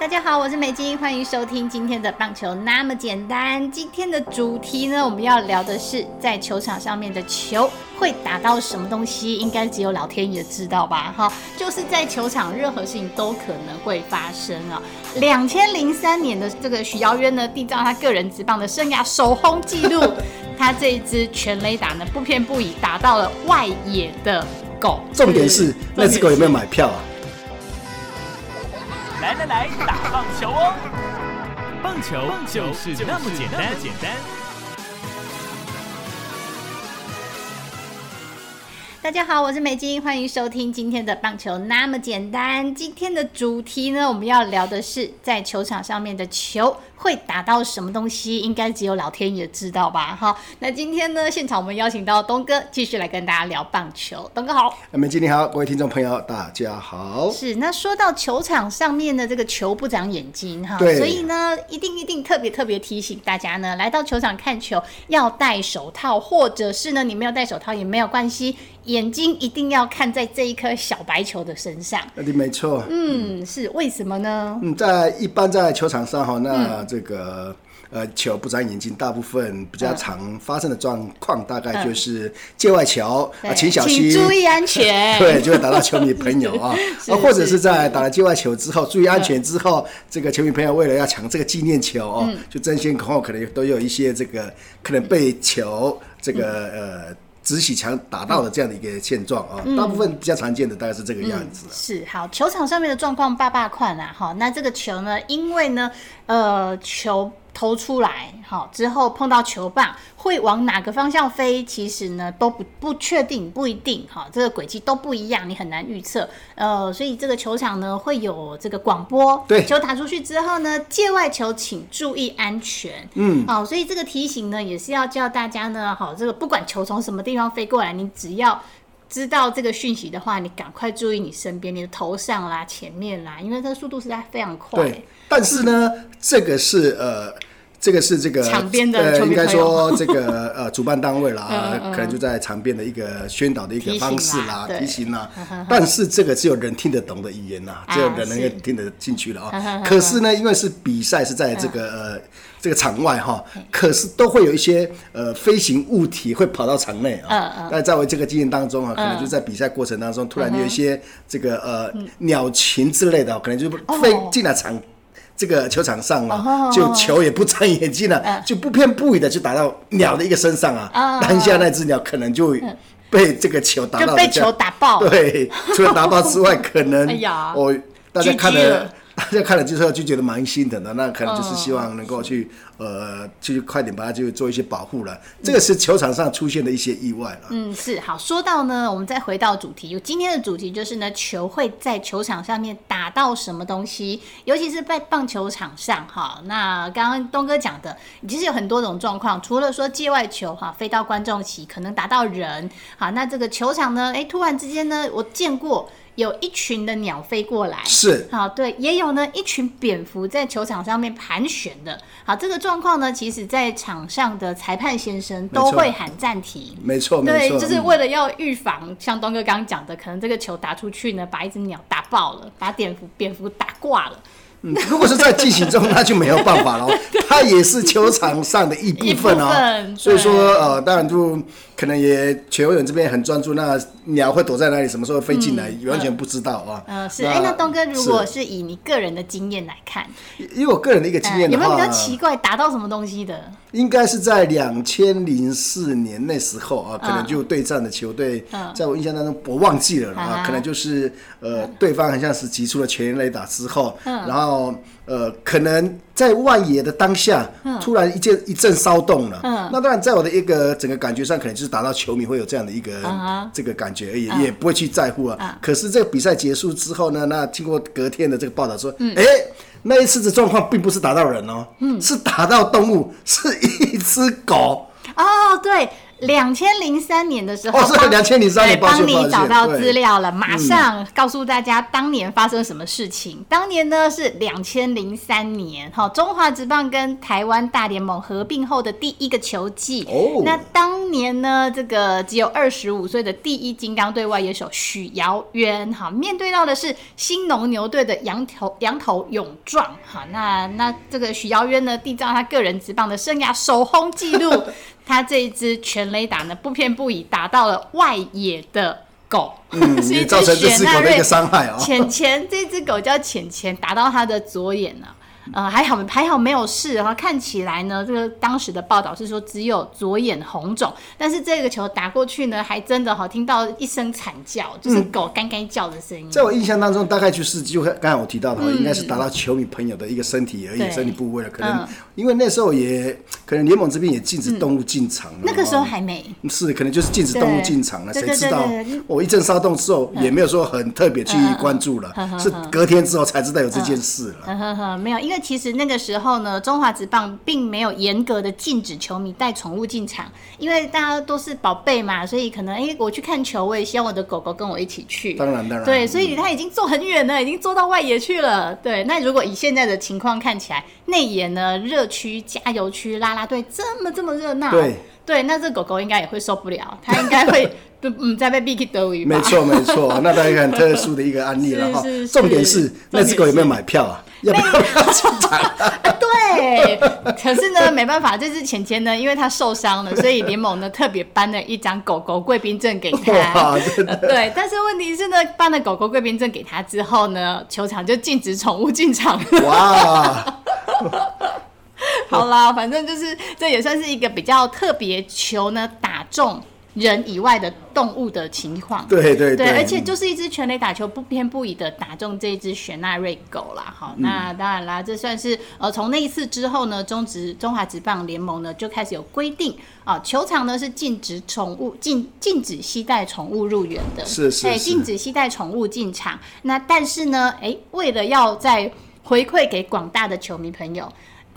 大家好，我是美金，欢迎收听今天的棒球那么简单。今天的主题呢，我们要聊的是在球场上面的球会打到什么东西，应该只有老天爷知道吧？哈，就是在球场任何事情都可能会发生啊。两千零三年的这个许耀渊呢，缔造他个人职棒的生涯首轰纪录，他这一支全垒打呢不偏不倚打到了外野的狗。重点是那只狗有没有买票啊？来来来，打棒球哦！棒球棒球是那么简单，简单。大家好，我是美金，欢迎收听今天的棒球那么简单。今天的主题呢，我们要聊的是在球场上面的球。会打到什么东西，应该只有老天爷知道吧？哈，那今天呢，现场我们邀请到东哥，继续来跟大家聊棒球。东哥好，美金你好，各位听众朋友大家好。是，那说到球场上面的这个球不长眼睛哈，所以呢，一定一定特别特别提醒大家呢，来到球场看球要戴手套，或者是呢，你没有戴手套也没有关系，眼睛一定要看在这一颗小白球的身上。那你没错。嗯，是为什么呢？嗯，在一般在球场上哈，那这个呃球不长眼睛，大部分比较常发生的状况，大概就是界外球啊，请小心，注意安全，对，就会打到球迷朋友啊，啊，或者是在打了界外球之后，注意安全之后，这个球迷朋友为了要抢这个纪念球哦，就争先恐后，可能都有一些这个可能被球这个呃。直起墙打到的这样的一个现状啊，大部分比较常见的大概是这个样子。是好，球场上面的状况，爸爸快啦，哈，那这个球呢，因为呢，呃，球。投出来，好之后碰到球棒会往哪个方向飞？其实呢都不不确定，不一定，哈，这个轨迹都不一样，你很难预测。呃，所以这个球场呢会有这个广播，对，球打出去之后呢，界外球请注意安全，嗯，好，所以这个提醒呢也是要叫大家呢，好，这个不管球从什么地方飞过来，你只要知道这个讯息的话，你赶快注意你身边，你的头上啦、前面啦，因为这个速度实在非常快。但是呢，这个是呃，这个是这个场边的，呃，应该说这个 呃，主办单位啦，可能就在场边的一个宣导的一个方式啦，提醒啦。但是这个只有人听得懂的语言呐，只有人能够听得进去了啊。可是呢，因为是比赛是在这个呃这个场外哈，可是都会有一些呃飞行物体会跑到场内啊。那在我这个经验当中啊，可能就在比赛过程当中，突然有一些这个呃鸟禽之类的，可能就飞进了场。这个球场上了，就球也不长眼睛了，就不偏不倚的就打到鸟的一个身上啊，当下那只鸟可能就被这个球打到，被球打爆。对，除了打爆之外，可能我大家看了。大家看了之后就觉得蛮心疼的，那可能就是希望能够去呃，去快点把它就做一些保护了。这个是球场上出现的一些意外了。嗯，是好。说到呢，我们再回到主题，今天的主题就是呢，球会在球场上面打到什么东西，尤其是在棒球场上哈。那刚刚东哥讲的，其实有很多种状况，除了说界外球哈飞到观众席可能打到人，好，那这个球场呢，哎，突然之间呢，我见过。有一群的鸟飞过来，是。好对，也有呢一群蝙蝠在球场上面盘旋的。好，这个状况呢，其实在场上的裁判先生都会喊暂停，没错，对，就是为了要预防，像东哥刚刚讲的，可能这个球打出去呢，把一只鸟打爆了，把蝙蝠蝙蝠打挂了。嗯，如果是在进行中，那就没有办法了。它也是球场上的一部分哦。所以说，呃，当然就可能也球员这边很专注，那鸟会躲在哪里，什么时候飞进来，完全不知道啊。嗯，是。哎，那东哥，如果是以你个人的经验来看，以我个人的一个经验的话，有没有比较奇怪打到什么东西的？应该是在两千零四年那时候啊，可能就对战的球队，在我印象当中，我忘记了啊，可能就是呃，对方好像是击出了全雷打之后，然后呃，可能在外野的当下，突然一阵一阵骚动了。嗯那当然，在我的一个整个感觉上，可能就是打到球迷会有这样的一个这个感觉而已，也不会去在乎啊。可是这个比赛结束之后呢，那经过隔天的这个报道说，哎。那一次的状况并不是打到人哦，嗯，是打到动物，是一只狗。哦，对，两千零三年的时候，哦，是两千零三年，帮你找到资料了，马上告诉大家当年发生什么事情。当年呢是两千零三年，哈，中华职棒跟台湾大联盟合并后的第一个球季。哦，那当年呢，这个只有二十五岁的第一金刚队外野手许瑶渊，哈，面对到的是新农牛队的羊头羊头勇壮，哈，那那这个许瑶渊呢，缔造他个人职棒的生涯首轰纪录。他这一只全雷打呢，不偏不倚打到了外野的狗，也造成这只狗的一个伤害哦。浅浅这只狗叫浅浅，打到他的左眼了。呃，还好还好没有事然后。看起来呢，这个当时的报道是说只有左眼红肿，但是这个球打过去呢，还真的哈听到一声惨叫，就是狗干干叫的声音。在我印象当中，大概就是就刚才我提到的，应该是打到球迷朋友的一个身体而已，身体部位了。可能因为那时候也可能联盟这边也禁止动物进场。那个时候还没。是，可能就是禁止动物进场了。谁知道我一阵骚动之后，也没有说很特别去关注了，是隔天之后才知道有这件事了。没有，因为其实那个时候呢，中华职棒并没有严格的禁止球迷带宠物进场，因为大家都是宝贝嘛，所以可能哎，我去看球，我也希望我的狗狗跟我一起去。当然，当然。对，所以他已经坐很远了，已经坐到外野去了。对，那如果以现在的情况看起来，内野呢热区、加油区、拉拉队这么这么热闹，对，对，那这狗狗应该也会受不了，它应该会。嗯，在被 Biki 德语。没错没错，那当然很特殊的一个案例了哈。重点是那只狗有没有买票啊？要不要进场？对，可是呢，没办法，这只钱钱呢，因为它受伤了，所以联盟呢特别颁了一张狗狗贵宾证给他。对，但是问题是呢，颁了狗狗贵宾证给他之后呢，球场就禁止宠物进场。哇！好啦，反正就是这也算是一个比较特别球呢打中。人以外的动物的情况，对对对，而且就是一只全垒打球不偏不倚的打中这一只雪纳瑞狗啦。好，那当然啦，这算是呃从那一次之后呢，中职中华职棒联盟呢就开始有规定啊，球场呢是禁止宠物禁禁止携带宠物入园的，是是，禁止携带宠物进场。那但是呢，哎，为了要在回馈给广大的球迷朋友。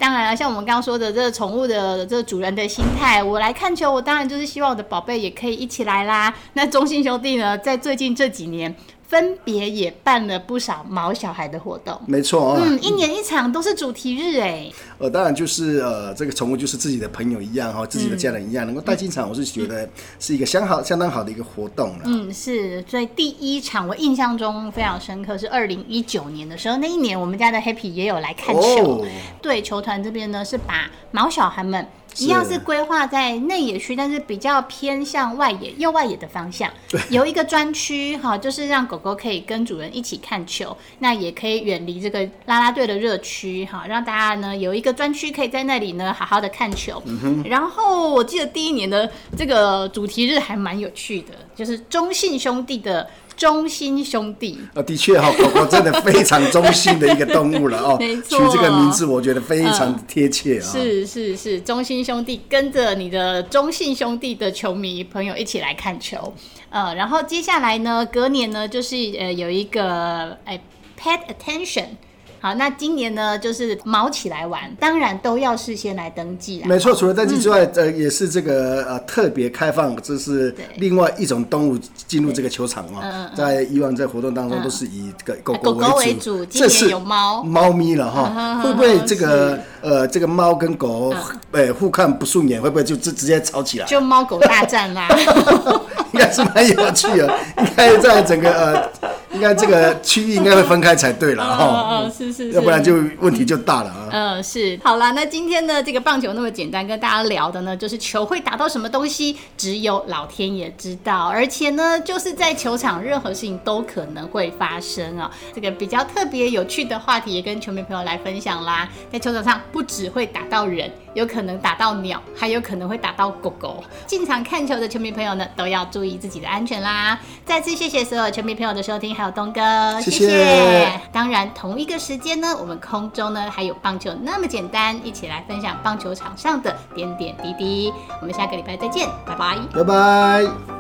当然了，像我们刚刚说的这个宠物的这个主人的心态，我来看球，我当然就是希望我的宝贝也可以一起来啦。那中信兄弟呢，在最近这几年。分别也办了不少毛小孩的活动，没错，嗯，一年一场都是主题日哎。呃，当然就是呃，这个宠物就是自己的朋友一样哈，自己的家人一样，能够带进场，我是觉得是一个相好相当好的一个活动了。嗯，是，所以第一场我印象中非常深刻，是二零一九年的时候，那一年我们家的 Happy 也有来看球，对，球团这边呢是把毛小孩们。一样是规划在内野区，但是比较偏向外野、右外野的方向，有一个专区哈，就是让狗狗可以跟主人一起看球，那也可以远离这个拉拉队的热区哈，让大家呢有一个专区可以在那里呢好好的看球。然后我记得第一年的这个主题日还蛮有趣的，就是中信兄弟的。中心兄弟啊，的确哈，狗狗真的非常中心的一个动物了哦。没错，取这个名字我觉得非常贴切啊。是是是，中心兄弟跟着你的中信兄弟的球迷朋友一起来看球，呃，然后接下来呢，隔年呢就是呃有一个哎，pet attention。好，那今年呢，就是毛起来玩，当然都要事先来登记没错，除了登记之外，呃，也是这个呃特别开放，这是另外一种动物进入这个球场嘛。在以往在活动当中都是以这个狗狗为主，今年有猫猫咪了哈。会不会这个呃这个猫跟狗呃互看不顺眼，会不会就直直接吵起来？就猫狗大战啦，应该是蛮有趣的，应该在整个呃。应该这个区域应该会分开才对了 哈，是是，要不然就问题就大了啊。嗯，是。好了，那今天呢，这个棒球那么简单，跟大家聊的呢，就是球会打到什么东西，只有老天爷知道。而且呢，就是在球场，任何事情都可能会发生啊。这个比较特别有趣的话题，也跟球迷朋友来分享啦。在球场上，不只会打到人。有可能打到鸟，还有可能会打到狗狗。进场看球的球迷朋友呢，都要注意自己的安全啦。再次谢谢所有球迷朋友的收听，还有东哥，谢谢。当然，同一个时间呢，我们空中呢还有棒球那么简单，一起来分享棒球场上的点点滴滴。我们下个礼拜再见，拜拜，拜拜。